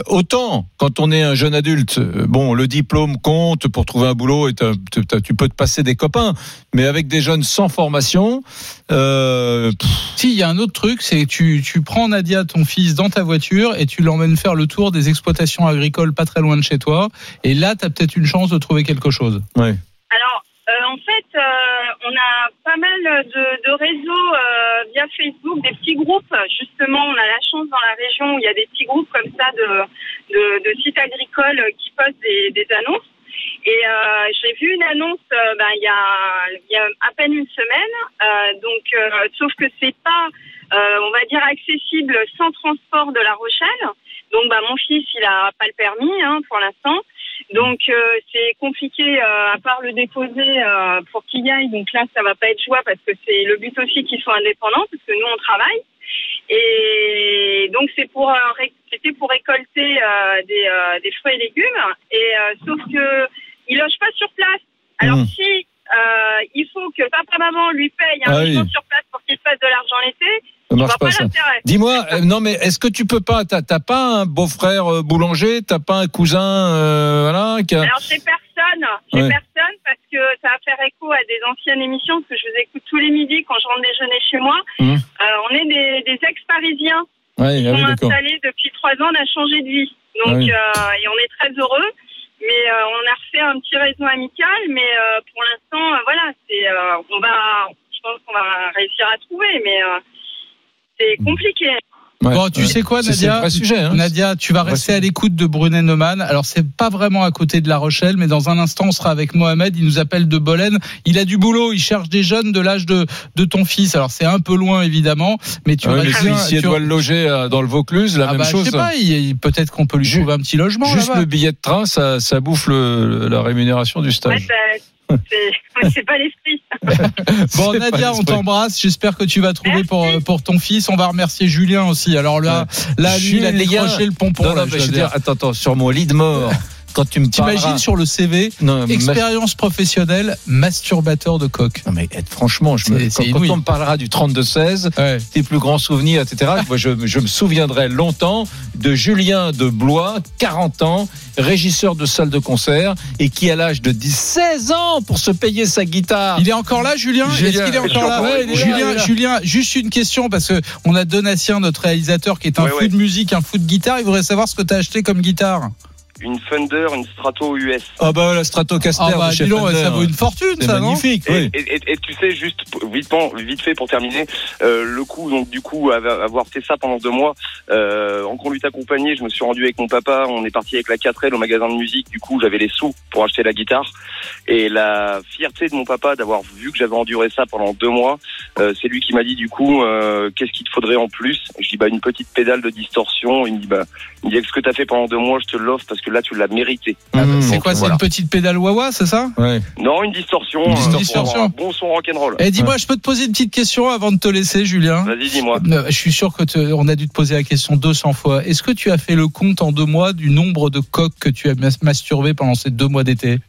autant quand on est un jeune adulte, euh, bon, le diplôme compte pour trouver un boulot et tu peux te passer des copains, mais avec des jeunes sans formation, euh, Si, il y a un autre truc, c'est que tu, tu prends Nadia, ton fils, dans ta voiture et tu l'emmènes faire le tour des exploitations agricoles pas très loin de chez toi. Et là, tu as peut-être une chance de trouver quelque chose. ouais. Alors, euh, en fait, euh, on a pas mal de, de réseaux euh, via Facebook, des petits groupes. Justement, on a la chance dans la région où il y a des petits groupes comme ça de, de, de sites agricoles qui postent des, des annonces. Et euh, j'ai vu une annonce euh, ben, il, y a, y a à peine une semaine. Euh, donc, euh, sauf que c'est pas, on va dire, accessible sans transport de La Rochelle. Donc, bah, mon fils, il a pas le permis hein, pour l'instant. Donc euh, c'est compliqué euh, à part le déposer euh, pour qu'il y aille. Donc là ça va pas être joie parce que c'est le but aussi qu'ils soient indépendants parce que nous on travaille. Et donc c'est pour euh, c'était pour récolter euh, des, euh, des fruits et légumes. Et euh, sauf que il loge pas sur place. Alors Mhm. si euh, il faut que papa maman lui paye un Ah oui. sur place pour qu'il se fasse de l'argent l'été, Ça marche pas pas ça. Dis-moi, euh, non mais est-ce que tu peux pas, t'as pas un beau-frère euh, boulanger, t'as pas un cousin, euh, voilà, qui a... Alors j'ai personne, j'ai Ouais. personne parce que ça va faire écho à des anciennes émissions parce que je vous écoute tous les midis quand je rentre déjeuner chez moi. Euh, on est des, des ex-parisiens Ouais, qui ah sont oui, installés depuis trois ans, on a changé de vie. Donc Ah oui. et on est très heureux. Mais on a refait un petit réseau amical, mais pour l'instant, voilà, c'est, on va, je pense qu'on va réussir à trouver, mais c'est compliqué. Ouais. Bon, tu Ouais. sais quoi, Nadia sujet, hein. Nadia, tu vas rester à l'écoute de Brunet Neumann. Alors, c'est pas vraiment à côté de La Rochelle, mais dans un instant, on sera avec Mohamed. Il nous appelle de Bolène. Il a du boulot. Il cherche des jeunes de l'âge de, de ton fils. Alors, c'est un peu loin, évidemment, mais tu Ouais, mais restes si elle tu- doit le loger dans le Vaucluse, la Ah même bah, chose. Je sais pas, peut-être qu'on peut lui trouver un petit logement. Juste le billet de train, ça, ça bouffe le- la rémunération du Ouais, stage. ça- c'est pas l'esprit. Bon, Nadia, on t'embrasse. J'espère que tu vas trouver pour, euh, pour ton fils. On va remercier Julien aussi. Alors là, là lui, il a décroché le pompon. Non, là, non, je mais dois je veux dire. dire, attends, attends, sur mon lit de mort, quand tu me T'imagines sur le CV, Non, expérience professionnelle, masturbateur de coq. Non, mais eh, franchement, je me- quand, on me parlera du 32-16, Ouais. tes plus grands souvenirs, etc., moi, je, je me souviendrai longtemps de Julien de Blois, 40 ans, régisseur de salle de concert, et qui, à l'âge de 10, 16 ans, pour se payer sa guitare, Il est encore là, Julien? Julien, Est-ce qu'il est encore là? Ouais, il est là, Julien, là. Julien, juste une question parce que on a Donatien, notre réalisateur, qui est un Ouais, fou ouais. de musique, un fou de guitare. Il voudrait savoir ce que tu as acheté comme guitare. Une Fender, une Strato US. ah bah la Stratocaster Ah bah, de chez ça vaut une fortune, c'est ça, non magnifique, Et, oui. et- et- et tu sais, juste vite, vite fait pour terminer, euh, le coup, donc du coup, av- avoir fait ça pendant deux mois, euh, en conduite accompagnée, je me suis rendu avec mon papa, on est parti avec la 4L au magasin de musique, du coup, j'avais les sous pour acheter la guitare. Et la fierté de mon papa d'avoir vu que j'avais enduré ça pendant deux mois, euh, c'est lui qui m'a dit du coup, euh, qu'est-ce qu'il te faudrait en plus? Je dis, bah, une petite pédale de distorsion. Il me dit, bah, il me dit, ce que t'as fait pendant deux mois, je te l'offre parce que là, tu l'as mérité. Mmh, C'est quoi, c'est voilà. une petite pédale Wawa, c'est ça Ouais. Non, une distorsion. Une un- distorsion. Un bon son rock'n'roll. Eh, dis-moi, je peux te poser une petite question avant de te laisser, Julien? Vas-y, dis-moi. Euh, Je suis sûr que te- on a dû te poser la question 200 fois. Est-ce que tu as fait le compte en deux mois du nombre de coques que tu as mas- masturbé pendant ces deux mois d'été?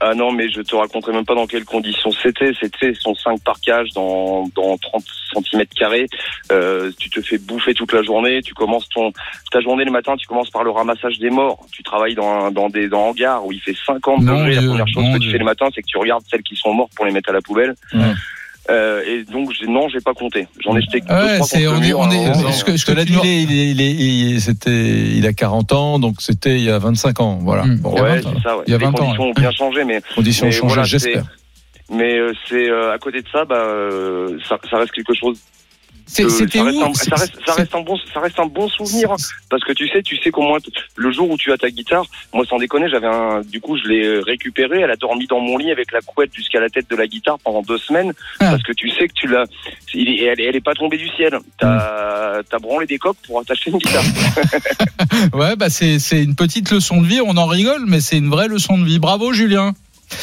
Ah non, mais je te raconterai même pas dans quelles conditions c'était. C'était son 5 par cage dans, dans 30 cm carrés. Euh, tu te fais bouffer toute la journée. Tu commences ton, ta journée le matin, tu commences par le ramassage des morts. Tu travailles dans, dans des dans hangars où il fait 50 Mon degrés. La première chose que tu fais le matin, c'est que tu regardes celles qui sont mortes pour les mettre à la poubelle. Ouais. Euh, et donc, j'ai- non, j'ai pas compté. J'en ai jeté deux, Ouais, trois c'est- contre on le est- mur, on est- ce que- en- ce Je te l'ai tu dit, il, est- il, est- il, est- il est- c'était, il a 40 ans, donc c'était il y a 25 ans. Voilà. Mmh. Bon, Ouais, 20 ans. c'est ça. Ouais. Il y a Les 20 ans, conditions ouais. ont bien changé, mais conditions Mais changées, voilà, j'espère. mais euh, c'est euh, à côté de ça, bah, euh, ça, ça reste quelque chose que C'était ça reste, où un, ça, reste, ça reste un bon ça reste un bon souvenir hein. parce que tu sais tu sais qu'au moins le jour où tu as ta guitare moi sans déconner j'avais un du coup je l'ai récupérée elle a dormi dans mon lit avec la couette jusqu'à la tête de la guitare pendant deux semaines Ah. parce que tu sais que tu l'as elle, elle est pas tombée du ciel t'as as branlé des coques pour attacher une guitare Ouais, bah c'est c'est une petite leçon de vie. On en rigole, mais c'est une vraie leçon de vie. Bravo, Julien.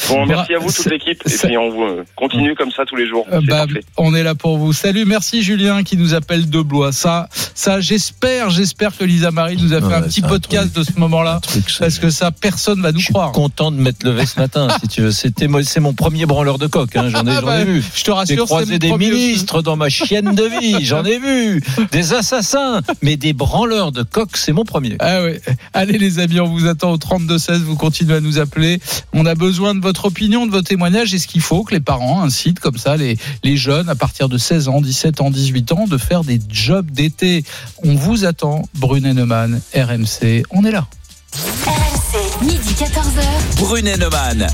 Bon merci à vous toute l'équipe et puis on euh, continue comme ça tous les jours Euh, bah, on est là pour vous. Salut, merci Julien qui nous appelle de Blois. Ça, ça, j'espère, j'espère que Lisa Marie nous a fait Ouais, un petit un podcast de ce moment-là, parce que ça, personne va nous Je suis croire. content de m'être levé ce matin, si tu veux. C'était moi, c'est mon premier branleur de coq. Hein. J'en ai, Ah bah, ai vu. Je te J'ai rassure, c'est croisé des aussi. ministres dans ma chienne de vie. J'en ai vu. Des assassins. Mais des branleurs de coq, c'est mon premier. Ah ouais. Allez les amis, on vous attend au 32 16. Vous continuez à nous appeler. On a besoin de votre opinion, de vos témoignages. Est-ce qu'il faut que les parents incitent comme ça les, les jeunes à partir de 16 ans, 17 ans, 18 ans de faire des jobs d'été On vous attend, Brunet Neumann, RMC. On est là. RMC, midi 14h. Brunet Neumann.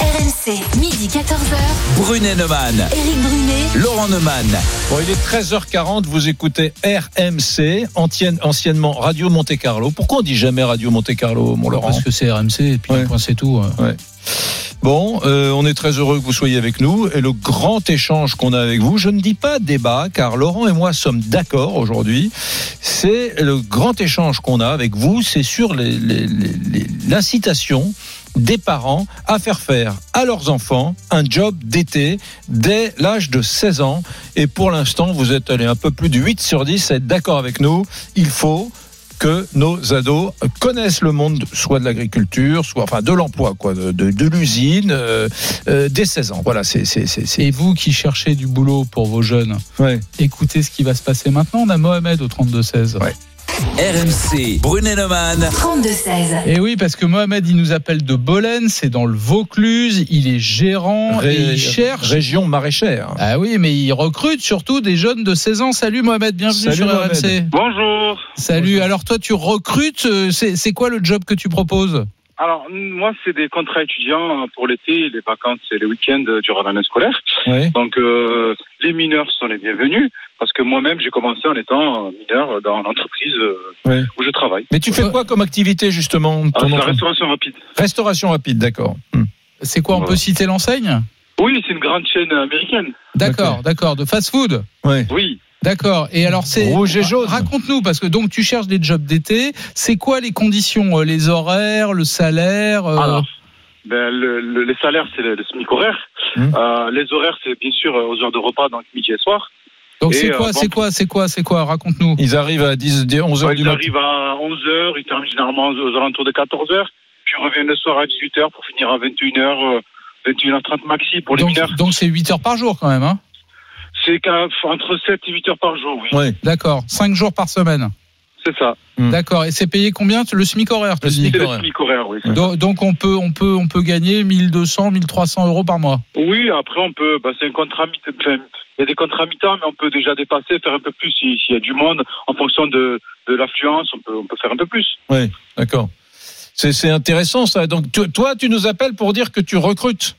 RMC, midi 14h. Brunet Neumann. Éric Brunet. Laurent Neumann. Bon, il est 13h40, vous écoutez RMC, ancienne- anciennement Radio Monte Carlo. Pourquoi on dit jamais Radio Monte Carlo, mon Laurent? Parce que c'est RMC et puis Ouais. point, c'est tout. euh. Bon, euh, on est très heureux que vous soyez avec nous et le grand échange qu'on a avec vous, je ne dis pas débat car Laurent et moi sommes d'accord aujourd'hui, c'est le grand échange qu'on a avec vous, c'est sur l'incitation des parents à faire faire à leurs enfants un job d'été dès l'âge de 16 ans. Et pour l'instant, vous êtes allé un peu plus de 8 sur 10 à être d'accord avec nous. Il faut que nos ados connaissent le monde, soit de l'agriculture, soit enfin de l'emploi, quoi, de, de, de l'usine, euh, euh, dès 16 ans. Voilà, c'est c'est c'est c'est- Et vous qui cherchez du boulot pour vos jeunes, ouais. écoutez ce qui va se passer maintenant. On a Mohamed au 32 16. Ouais. RMC. Brunet Neumann. 32-16. Et oui, parce que Mohamed, il nous appelle de Bolène, c'est dans le Vaucluse, il est gérant Ré- et il cherche. région maraîchère. Ah oui, mais il recrute surtout des jeunes de 16 ans. Salut Mohamed, bienvenue Salut, sur Mohamed. RMC. Bonjour. Salut, alors toi tu recrutes, euh, c'est quoi le job que tu proposes? Alors, moi, c'est des contrats étudiants pour l'été, les vacances et les week-ends durant l'année scolaire. Oui. Donc, euh, les mineurs sont les bienvenus parce que moi-même, j'ai commencé en étant mineur dans l'entreprise euh, Oui. où je travaille. Mais tu fais quoi comme activité justement Ah, ton la restauration rapide. Restauration rapide, d'accord. Hmm. C'est quoi On peut citer l'enseigne? Oui, c'est une grande chaîne américaine. D'accord, d'accord, de fast-food. Ouais. Oui. D'accord. Et alors c'est Rouge et jaune. Raconte-nous parce que donc tu cherches des jobs d'été. C'est quoi les conditions, euh, les horaires, le salaire euh, Alors, ben, le, le- les salaires, c'est le, le SMIC horaire. Hum. Euh, les horaires, c'est bien sûr aux heures de repas, donc midi et soir. Donc c'est euh, quoi, bon. c'est quoi, c'est quoi, c'est quoi? Raconte-nous. Ils arrivent à 10, 11 heures Ouais, du ils matin. arrivent à 11h, ils terminent généralement aux alentours de 14h, puis ils reviennent le soir à 18h pour finir à 21h, 21h30 maxi pour les Donc mineurs. donc c'est 8 heures par jour quand même, hein C'est entre 7 et 8 heures par jour, oui. Ouais. D'accord. 5 jours par semaine. C'est ça. Hmm. D'accord. Et c'est payé combien Le SMIC horaire, tu Le dis SMIC C'est le horaire. SMIC horaire, oui. Donc, donc on peut on peut on peut gagner 1200 1300 euros par mois. Oui, après on peut, bah, c'est un contrat mi- enfin, il y a des contrats mi-temps, mais on peut déjà dépasser, faire un peu plus si- s'il y a du monde, en fonction de, de l'affluence, on peut, on peut faire un peu plus. Oui, d'accord. C'est c'est intéressant ça. Donc tu- toi, tu nous appelles pour dire que tu recrutes.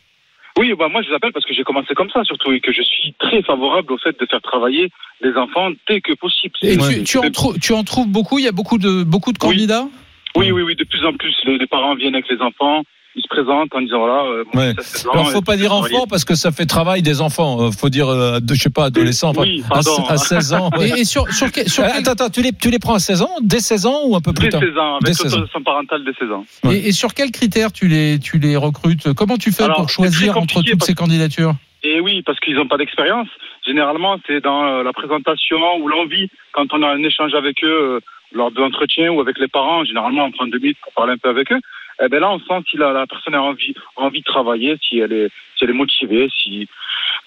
Oui, bah moi je vous appelle parce que j'ai commencé comme ça surtout et que je suis très favorable au fait de faire travailler les enfants dès que possible. Et tu, tu en trou- tu en trouves beaucoup? Il y a beaucoup de beaucoup de Oui. candidats? Oui, oui, oui, de plus en plus, les, les parents viennent avec les enfants, ils se présentent en disant voilà. euh, mon Ouais. fils a 16 ans, Alors faut pas dire enfant parce que ça fait travail des enfants. Euh, Faut dire, euh, de, je sais pas, adolescent. enfin, Oui, à, pardon. à 16 ans. ouais. Et, et sur sur sur Euh, quel- Attends, attends, tu les, tu les prends à 16 ans, dès 16 ans ou un peu plus Dès tard 16 ans, Dès avec 16 ans. autorisation parentale dès 16 ans. Ouais. et, et sur quels critères tu les tu les recrutes? Comment tu fais Alors, pour choisir entre toutes ces candidatures? Et oui, parce qu'ils n'ont pas d'expérience. Généralement, c'est dans euh, la présentation ou l'envie, quand on a un échange avec eux euh, lors de l'entretien ou avec les parents. Généralement, on prend deux minutes pour parler un peu avec eux. Et ben là, on sent si la, la personne a envie, envie de travailler, si elle est, si elle est motivée, si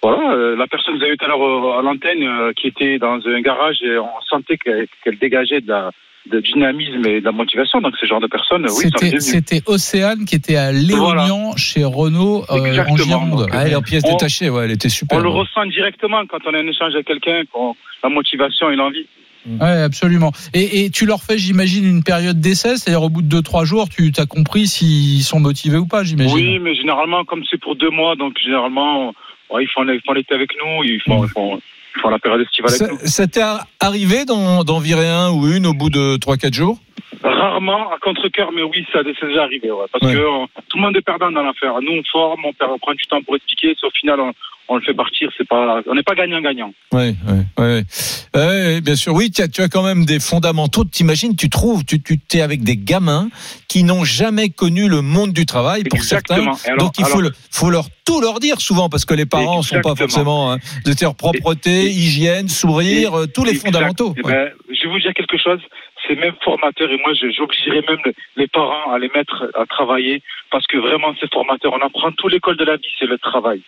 voilà. euh, la personne que vous avez eu tout à l'heure euh, à l'antenne, euh, qui était dans un garage, et on sentait qu'elle dégageait de la de dynamisme et de la motivation. Donc, ce genre de personnes, oui, C'était Océane qui était à Léognan chez Renault euh, en. Gironde. Donc, Ah, elle est en pièces détachées, ouais, elle était super. On le ressent directement quand on a un échange avec quelqu'un, la motivation et l'envie. Ouais, absolument. Et, et tu leur fais, j'imagine, une période d'essai, c'est-à-dire au bout de 2-3 jours, tu as compris s'ils sont motivés ou pas, j'imagine. Oui, mais généralement, comme c'est pour deux mois, donc généralement, ouais, ils font l'été avec nous, ils font, ils font, ils font la période estivale avec Ça, nous. ça t'est arrivé d'en d'en virer un ou une au bout de 3-4 jours? Rarement, à contre-cœur, mais oui, ça c'est déjà arrivé, ouais, parce Ouais. que euh, tout le monde est perdant dans l'affaire. Nous, on forme, on, perd, on prend du temps pour expliquer, si au final, on, on le fait partir, c'est pas, on n'est pas gagnant-gagnant. Oui, oui, oui. Bien sûr. Oui, tu as, tu as quand même des fondamentaux. T'imagines, tu trouves, tu, tu es avec des gamins qui n'ont jamais connu le monde du travail pour Exactement. certains. Alors- Donc il faut, le, faut leur tout leur dire souvent parce que les parents sont pas forcément hein, de dire propreté, hygiène, sourire, euh, tous les Exact. fondamentaux. Eh Ouais. ben, je vais vous dire quelque chose, c'est même formateur et moi j'obligerais même le- les parents à les mettre à travailler parce que vraiment c'est formateur. On apprend toute l'école de la vie, c'est le travail.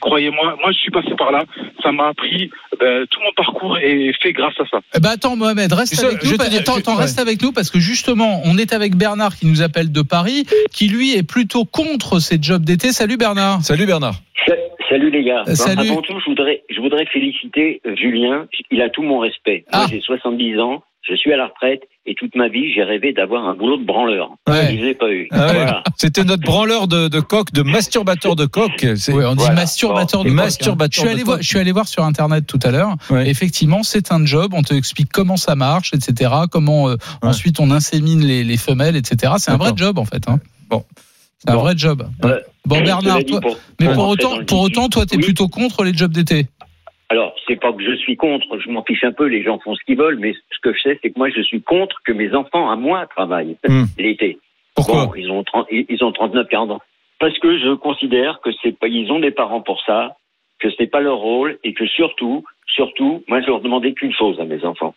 Croyez-moi, moi je suis passé par là, ça m'a appris, ben, tout mon parcours est fait grâce à ça. Eh ben attends Mohamed, reste avec nous. te attends, je- attends, ouais. reste avec nous parce que justement, on est avec Bernard qui nous appelle de Paris, qui lui est plutôt contre ces jobs d'été. Salut Bernard. Salut Bernard. Sa- Salut les gars. Euh, salut. Avant tout, je voudrais, je voudrais féliciter euh, Julien. Il a tout mon respect. Ah. Moi, j'ai 70 ans, je suis à la retraite et toute ma vie, j'ai rêvé d'avoir un boulot de branleur. Ouais. Je l'ai pas eu. Ah ouais. Voilà. C'était notre branleur de, de coq, de masturbateur de coq. Oui, on dit Voilà. masturbateur de Bon. hein. Masturbateur Je suis allé de voir, coq. je suis allé voir sur internet tout à l'heure. Ouais. Effectivement, c'est un job. On te explique comment ça marche, etc. Comment euh, Ouais. ensuite on insémine les, les femelles, etc. C'est un vrai job en fait. Hein. Bon. C'est un Bon. vrai job. Ouais. Bon Bernard, toi- pour- mais pour autant, pour toi, t'es oui. plutôt contre les jobs d'été. Alors, c'est pas que je suis contre, je m'en fiche un peu, les gens font ce qu'ils veulent, mais ce que je sais, c'est que moi, je suis contre que mes enfants, à moi, travaillent Hmm. l'été. Pourquoi Bon, ils ont 30, ils ont 39, 40 ans. Parce que je considère que c'est pas, ils ont des parents pour ça, que c'est pas leur rôle, et que surtout, surtout, moi, je leur demandais qu'une chose à mes enfants.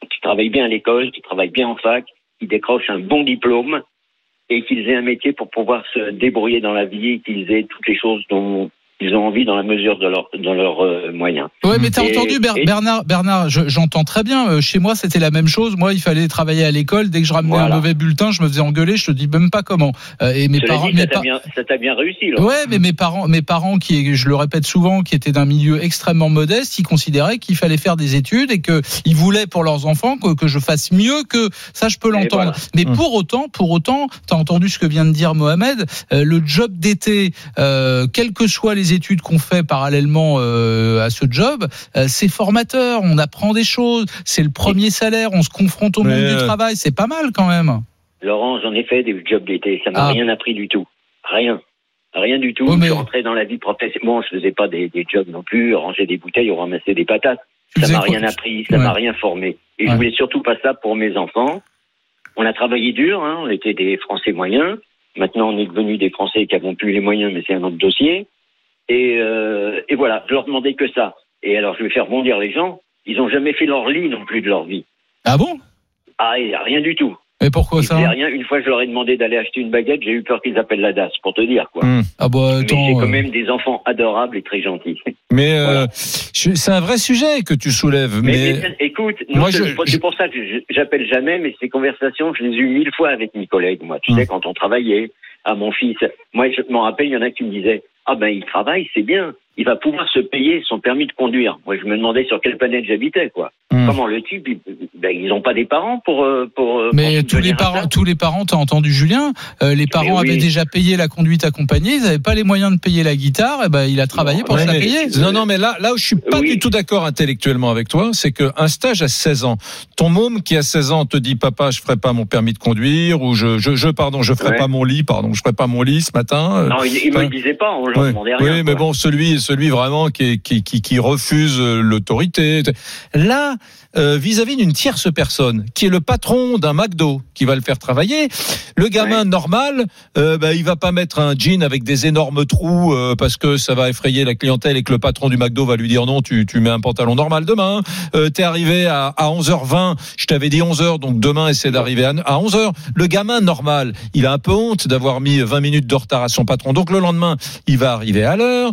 Qu'ils travaillent bien à l'école, qu'ils travaillent bien en fac, qu'ils décrochent un bon diplôme, et qu'ils aient un métier pour pouvoir se débrouiller dans la vie, et qu'ils aient toutes les choses dont ils ont envie dans la mesure de leurs de leurs euh, moyens. Ouais, mais t'as entendu Ber- et- Bernard Bernard, je- j'entends très bien. euh, Chez moi, c'était la même chose. Moi, il fallait travailler à l'école. Dès que je ramenais un mauvais bulletin, je me faisais engueuler. Je te dis même pas comment. Euh, et mes Cela parents, dit, mes ça t'a bien, réussi. Là. Ouais, mais mes parents, mes parents qui, je le répète souvent, qui étaient d'un milieu extrêmement modeste, ils considéraient qu'il fallait faire des études et que ils voulaient pour leurs enfants que, que je fasse mieux que ça. Je peux l'entendre. voilà. Mais Hum. pour autant, pour autant, t'as entendu ce que vient de dire Mohamed. euh, le job d'été, euh, quelles que soient les études qu'on fait parallèlement euh, à ce job, euh, c'est formateur. On apprend des choses. C'est le premier salaire. On se confronte au Mais, monde du travail. C'est pas mal quand même. Laurent, j'en ai fait des jobs d'été. Ça m'a Ah. rien appris du tout. Rien. Rien du tout. Ouais, mais- Je suis rentré dans la vie professionnelle. Bon, je faisais pas des, des jobs non plus, ranger des bouteilles ou ramasser des patates. Ça m'a rien appris, ça Ouais. m'a rien formé. Et Ouais. je voulais surtout pas ça pour mes enfants. On a travaillé dur, hein. on était des Français moyens. Maintenant, on est devenus des Français qui n'avons plus les moyens, mais c'est un autre dossier. Et, euh, et voilà, je leur demandais que ça. Et alors, je vais faire bondir les gens. Ils ont jamais fait leur lit non plus de leur vie. Ah bon? Ah, rien du tout. Mais pourquoi Ils ça? rien. Une fois, je leur ai demandé d'aller acheter une baguette. J'ai eu peur qu'ils appellent la DAS, pour te dire, quoi. Hum. Ah bah Mais attends. j'ai quand euh, même des enfants adorables et très gentils. Mais euh, Voilà. c'est un vrai sujet que tu soulèves. Mais, Mais, mais, écoute, c'est pour ça que j'appelle jamais, mais ces conversations, je les ai eues mille fois avec mes collègues, moi. Tu Hum. sais, quand on travaillait, à mon fils, moi, je m'en rappelle, il y en a qui me disaient, ah ben, il travaille, c'est bien. Il va pouvoir se payer son permis de conduire. Moi, je me demandais sur quelle planète j'habitais, quoi. Hum. Comment le type, il- ben, ils n'ont pas des parents pour, euh, pour. euh, Mais pour tous les à parents, tous les parents, t'as entendu Julien, euh, les parents oui. avaient déjà payé la conduite accompagnée, ils n'avaient pas les moyens de payer la guitare, et ben il a travaillé Non, pour Ouais, se la payer. Non, non, mais là, là où je suis pas Oui. du tout d'accord intellectuellement avec toi, c'est qu'un stage à 16 ans, ton môme qui a 16 ans te dit papa, je ferai pas mon permis de conduire ou je, je, je pardon, je ferai Ouais. pas mon lit, pardon, je ferai pas mon lit ce matin. euh, Non, il, il me le disait pas, on leur Ouais. demandait rien. Oui, mais bon, celui, celui vraiment qui, est- qui, qui, qui refuse euh, l'autorité. Là, euh, vis-à-vis d'une tierce personne, qui est le patron d'un McDo, qui va le faire travailler, le gamin normal, euh, bah, il va pas mettre un jean avec des énormes trous euh, parce que ça va effrayer la clientèle et que le patron du McDo va lui dire non, tu, tu mets un pantalon normal demain. Euh, T'es arrivé à, à 11h20, je t'avais dit 11h, donc demain essaie d'arriver à, à 11h. Le gamin normal, il a un peu honte d'avoir mis 20 minutes de retard à son patron, donc le lendemain, il va arriver à l'heure.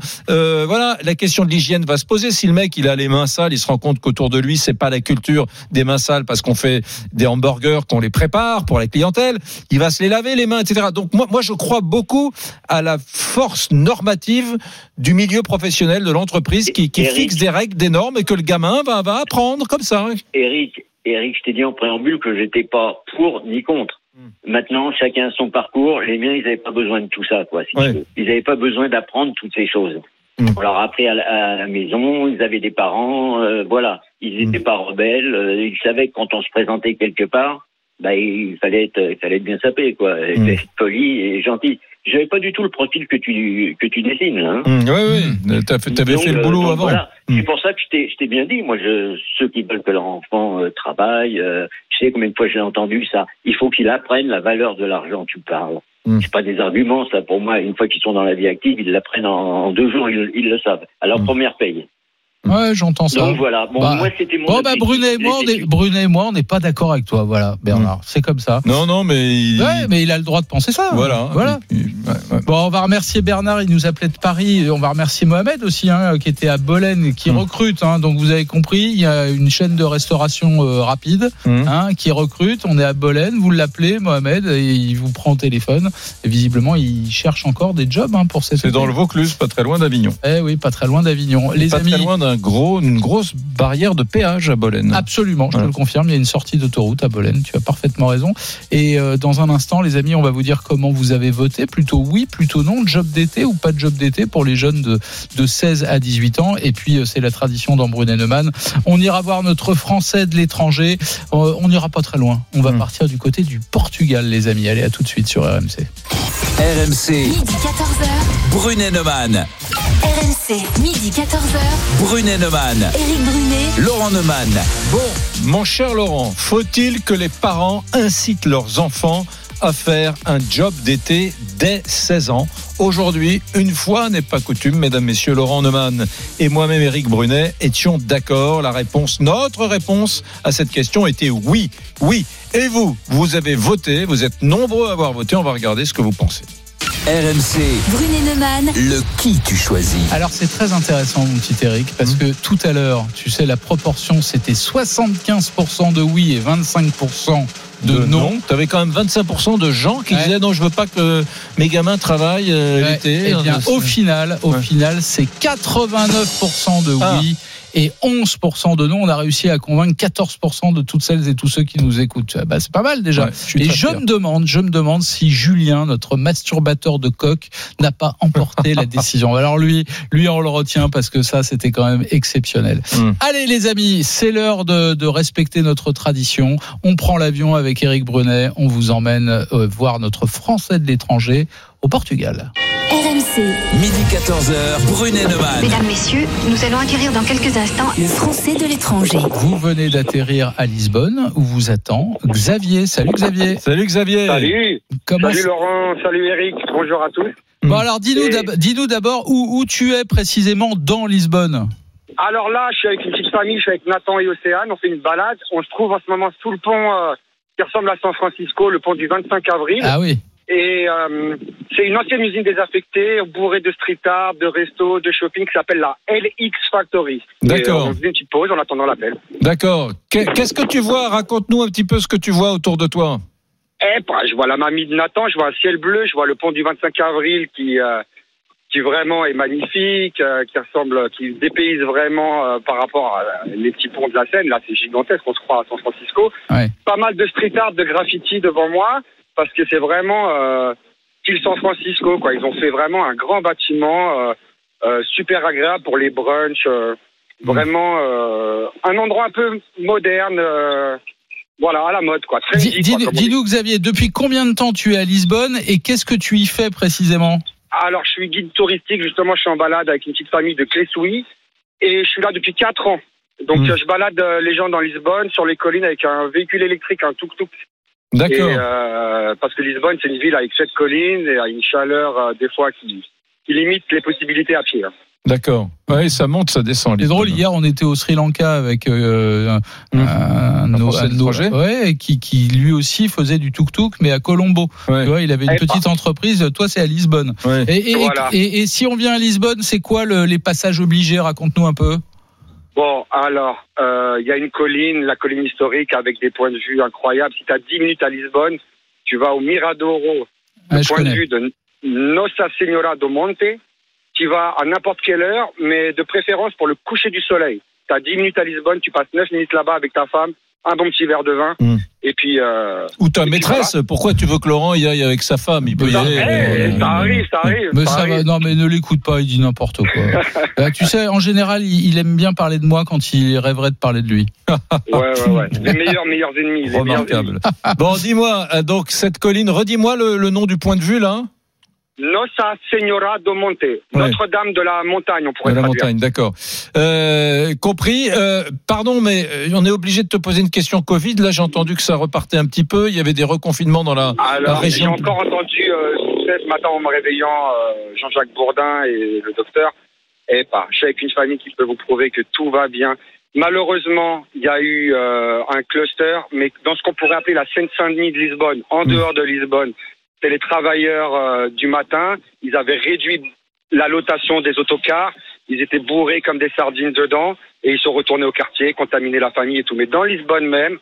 Euh, voilà, la question de l'hygiène va se poser. Si le mec il a les mains sales, il se rend compte qu'autour de lui c'est pas la culture des mains sales parce qu'on fait des hamburgers, qu'on les prépare pour la clientèle, il va se les laver les mains, etc. Donc moi, moi je crois beaucoup à la force normative du milieu professionnel de l'entreprise qui, qui Eric. fixe des règles, des normes et que le gamin va, va apprendre comme ça. Eric, Eric, je t'ai dit en préambule que j'étais pas pour ni contre. Hmm. Maintenant, chacun a son parcours. Les miens, ils n'avaient pas besoin de tout ça, quoi. si Ouais. Ils n'avaient pas besoin d'apprendre toutes ces choses. Mm. On leur a appris à la, à la maison. Ils avaient des parents. euh, voilà, ils Mm. n'étaient pas rebelles. euh, ils savaient que quand on se présentait quelque part, bah, il fallait être, il fallait être bien sapé, quoi. Mm. Être poli et gentil. J'avais pas du tout le profil que tu que tu dessines, là. hein. Mmh, oui, oui, fait- t'avais Donc, fait le euh, boulot donc avant. voilà. C'est pour ça que je t'ai, je t'ai bien dit. Moi, je, ceux qui veulent que leur enfant euh, travaille, euh, tu sais combien de fois j'ai entendu ça. Il faut qu'ils apprennent la valeur de l'argent. Tu parles. Mm. C'est pas des arguments, ça. Pour moi, une fois qu'ils sont dans la vie active, ils l'apprennent en, en deux jours. Ils, ils le savent. À leur Mm. première paye. Ouais, j'entends ça. Donc voilà. Bon, Bah, moi, c'était mon. Bon bah. Brunet et moi, on est, Brunet et moi, on n'est pas d'accord avec toi, voilà, Bernard. C'est comme ça. Non, non, mais il- Ouais, mais il a le droit de penser ça. voilà. Voilà. Et puis, ouais, ouais. Bon, on va remercier Bernard, il nous appelait de Paris. On va remercier Mohamed aussi, hein, qui était à Bolène, qui Mm. recrute. Hein, donc vous avez compris, il y a une chaîne de restauration euh, rapide Mm. hein, qui recrute. On est à Bolène, vous l'appelez Mohamed, et il vous prend au téléphone. Et visiblement, il cherche encore des jobs hein, pour cette. C'est dans le Vaucluse, pas très loin d'Avignon. Eh oui, pas très loin d'Avignon. Les pas amis. très loin gros, une grosse barrière de péage à Bolène. Absolument, je te le confirme, il y a une sortie d'autoroute à Bolène, tu as parfaitement raison. Et euh, dans un instant, les amis, on va vous dire comment vous avez voté, plutôt oui, plutôt non, job d'été ou pas de job d'été pour les jeunes de, de 16 à 18 ans. Et puis, euh, c'est la tradition dans Brunet-Neumann. On ira voir notre Français de l'étranger, Euh, on n'ira pas très loin. On va Mm. partir du côté du Portugal, les amis. Allez, à tout de suite sur RMC. RMC, Midi 14h. Brunet-Neumann. RMC. Midi 14h. Brunet-Neumann. Éric Brunet. Laurent Neumann. Bon, mon cher Laurent, faut-il que les parents incitent leurs enfants à faire un job d'été dès 16 ans? Aujourd'hui, une fois n'est pas coutume, mesdames, messieurs, Laurent Neumann et moi-même, Éric Brunet, étions d'accord. La réponse, notre réponse à cette question était oui, oui. Et vous, vous avez voté, vous êtes nombreux à avoir voté. On va regarder ce que vous pensez. RMC, Brunet Neumann. le qui tu choisis. Alors c'est très intéressant mon petit Eric parce que tout à l'heure, tu sais la proportion c'était 75% de oui et 25% de, non. Tu avais quand même 25% de gens qui Ouais. disaient non, je veux pas que mes gamins travaillent euh, Ouais, l'été. eh bien, au final, au Ouais. final, c'est 89% de Ah. Et 11% de non. On a réussi à convaincre 14% de toutes celles et tous ceux qui nous écoutent. Bah, c'est pas mal déjà. Ouais, je et je fier. me demande, je me demande si Julien, notre masturbateur de coq, n'a pas emporté la décision. Alors lui, lui, on le retient parce que ça, c'était quand même exceptionnel. Mm. Allez, les amis, c'est l'heure de, de respecter notre tradition. On prend l'avion avec Eric Brunet. On vous emmène euh, voir notre Français de l'étranger au Portugal. RMC. Midi 14h, Brunet Neumann. Mesdames, Messieurs, nous allons acquérir dans quelques instants Le français de l'étranger. Vous venez d'atterrir à Lisbonne où vous attend Xavier. Salut Xavier. Salut Xavier. Salut. Comment Salut Laurent, salut Eric, bonjour à tous. Bon alors dis-nous Et- d'ab- dis-nous d'abord où, où tu es précisément dans Lisbonne. Alors là, je suis avec une petite famille, je suis avec Nathan et Océane, on fait une balade. On se trouve en ce moment sous le pont euh, qui ressemble à San Francisco, le pont du 25 avril. Ah oui. Et euh, c'est une ancienne usine désaffectée, bourrée de street art, de resto, de shopping, qui s'appelle la LX Factory. D'accord. Euh, on faisait une petite pause en attendant l'appel. D'accord. Qu'est- Qu'est-ce que tu vois? Raconte-nous un petit peu ce que tu vois autour de toi. Eh, bah, je vois la mamie de Nathan, je vois un ciel bleu, je vois le pont du 25 avril qui, euh, qui vraiment est magnifique, euh, qui ressemble, qui se dépayse vraiment euh, par rapport à les petits ponts de la Seine. Là, c'est gigantesque, on se croit à San Francisco. Ouais. Pas mal de street art, de graffiti devant moi, parce que c'est vraiment euh, style San Francisco. Quoi. Ils ont fait vraiment un grand bâtiment, euh, euh, super agréable pour les brunchs. euh, vraiment euh, un endroit un peu moderne. voilà, à la mode, quoi. Dis- dis-. Dis-nous Xavier, depuis combien de temps tu es à Lisbonne et qu'est-ce que tu y fais précisément? Alors, je suis guide touristique, justement, je suis en balade avec une petite famille de Clessouilly et je suis là depuis 4 ans. Donc, Mm. je balade les gens dans Lisbonne, sur les collines, avec un véhicule électrique, un tuk-tuk. D'accord. Euh, parce que Lisbonne, c'est une ville avec sept collines et a une chaleur, euh, des fois, qui, qui limite les possibilités à pied. hein. D'accord. Oui, ça monte, ça descend. C'est drôle, hier on était au Sri Lanka avec euh, un, Mmh. un- Un l'étranger ouais, qui, qui lui aussi faisait du tuk-tuk mais à Colombo. Ouais. Tu vois, il avait une Eh, petite entreprise, toi c'est à Lisbonne. Ouais. Et, et- Voilà. et- et si on vient à Lisbonne, c'est quoi le- les passages obligés? Raconte-nous un peu. Bon, alors, euh, il y a une colline, la colline historique, avec des points de vue incroyables. Si tu as 10 minutes à Lisbonne, tu vas au Miradouro, Ah, le point de vue de Nossa Senhora do Monte. Tu vas à n'importe quelle heure, mais de préférence pour le coucher du soleil. Tu as 10 minutes à Lisbonne, tu passes 9 minutes là-bas avec ta femme, un bon petit verre de vin, Mm. et puis... Euh, Ou ta maîtresse, pourquoi tu veux que Laurent y aille avec sa femme? Il peut y ça, aller. euh, ça arrive, ça arrive. Mais ça ça va, arrive. non, mais ne l'écoute pas, il dit n'importe quoi. Euh, tu sais, en général, il, il aime bien parler de moi quand il rêverait de parler de lui. Ouais, ouais, ouais. Les meilleurs, meilleurs ennemis. Les meilleurs ennemis. Remarquable. bon, dis-moi, euh, donc cette colline, redis-moi le, le nom du point de vue là. Nossa Senhora do Monte. Notre-Dame de la montagne, on pourrait De la traduire. montagne, d'accord. Euh, compris. Euh, pardon, mais euh, on est obligé de te poser une question Covid. Là, j'ai entendu que ça repartait un petit peu. Il y avait des reconfinements dans la, la Alors, j'ai région. encore entendu euh, ce matin en me réveillant Jean-Jacques Bourdin et le docteur. Et pas, je suis avec une famille qui peut vous prouver que tout va bien. Malheureusement, il y a eu un cluster, mais dans ce qu'on pourrait appeler la Seine-Saint-Denis de Lisbonne, en dehors de Lisbonne, c'est les travailleurs euh, du matin. Ils avaient réduit la lotation des autocars. Ils étaient bourrés comme des sardines dedans et ils sont retournés au quartier, contaminés la famille et tout. Mais dans Lisbonne même,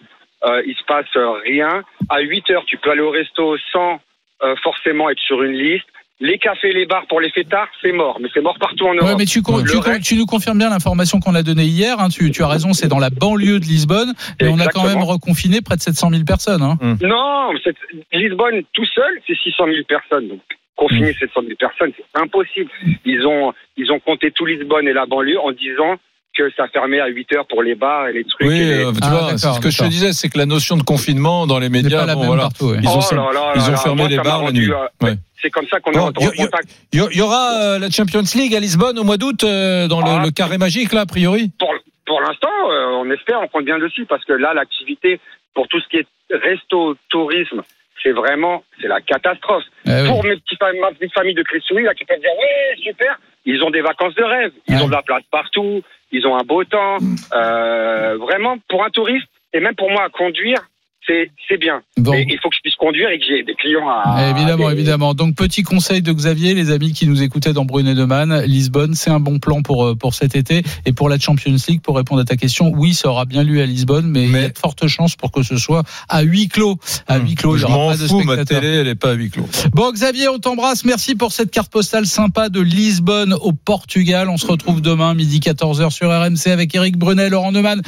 euh, il se passe euh, rien. À 8 heures, tu peux aller au resto sans euh, forcément être sur une liste. Les cafés, les bars pour les fêtards, c'est mort. Mais c'est mort partout en Europe. Ouais, mais tu, tu, reste- tu nous confirmes bien l'information qu'on a donnée hier. hein, tu, tu as raison, c'est dans la banlieue de Lisbonne. Mais on a quand même reconfiné près de 700 000 personnes. Hein. Non, c'est- Lisbonne tout seul, c'est 600 000 personnes. Donc, confiner 700 000 personnes, c'est impossible. Ils ont, ils ont compté tout Lisbonne et la banlieue en disant que ça fermait à 8 heures pour les bars et les trucs. Oui, et les- euh, tu Ah, vois, ce que je te disais, c'est que la notion de confinement dans les médias, pas la bon, même voilà, partout, ouais. ils ont, Oh là là ils là ont là, fermé moi, les bars la nuit. euh, Ouais. C'est comme ça qu'on Bon, est en contact. Il y, y aura euh, la Champions League à Lisbonne au mois d'août euh, dans le, Ah. le carré magique là, a priori? Pour, pour l'instant, euh, on espère, on compte bien dessus parce que là, l'activité pour tout ce qui est resto, tourisme, c'est vraiment, c'est la catastrophe. Eh oui. Pour mes petits, ma petite famille de Christouille, là, qui peuvent dire, ouais, super, ils ont des vacances de rêve, ils Ouais. ont de la place partout, ils ont un beau temps. Euh, vraiment, pour un touriste, et même pour moi à conduire, c'est bien. Bon. Mais il faut que je puisse conduire et que j'ai des clients à. évidemment, à- évidemment. Donc petit conseil de Xavier, les amis qui nous écoutaient dans Brunet de Man, Lisbonne, c'est un bon plan pour euh, pour cet été et pour la Champions League. Pour répondre à ta question, oui, ça aura bien lieu à Lisbonne, mais, il y a de fortes chances pour que ce soit à huis clos. À huis clos, il y Je aura m'en pas de fous, ma télé, elle est pas à huis clos. Bon, Xavier, on t'embrasse. Merci pour cette carte postale sympa de Lisbonne au Portugal. On se retrouve demain, midi 14h sur RMC avec Eric Brunet, Laurent Neumann.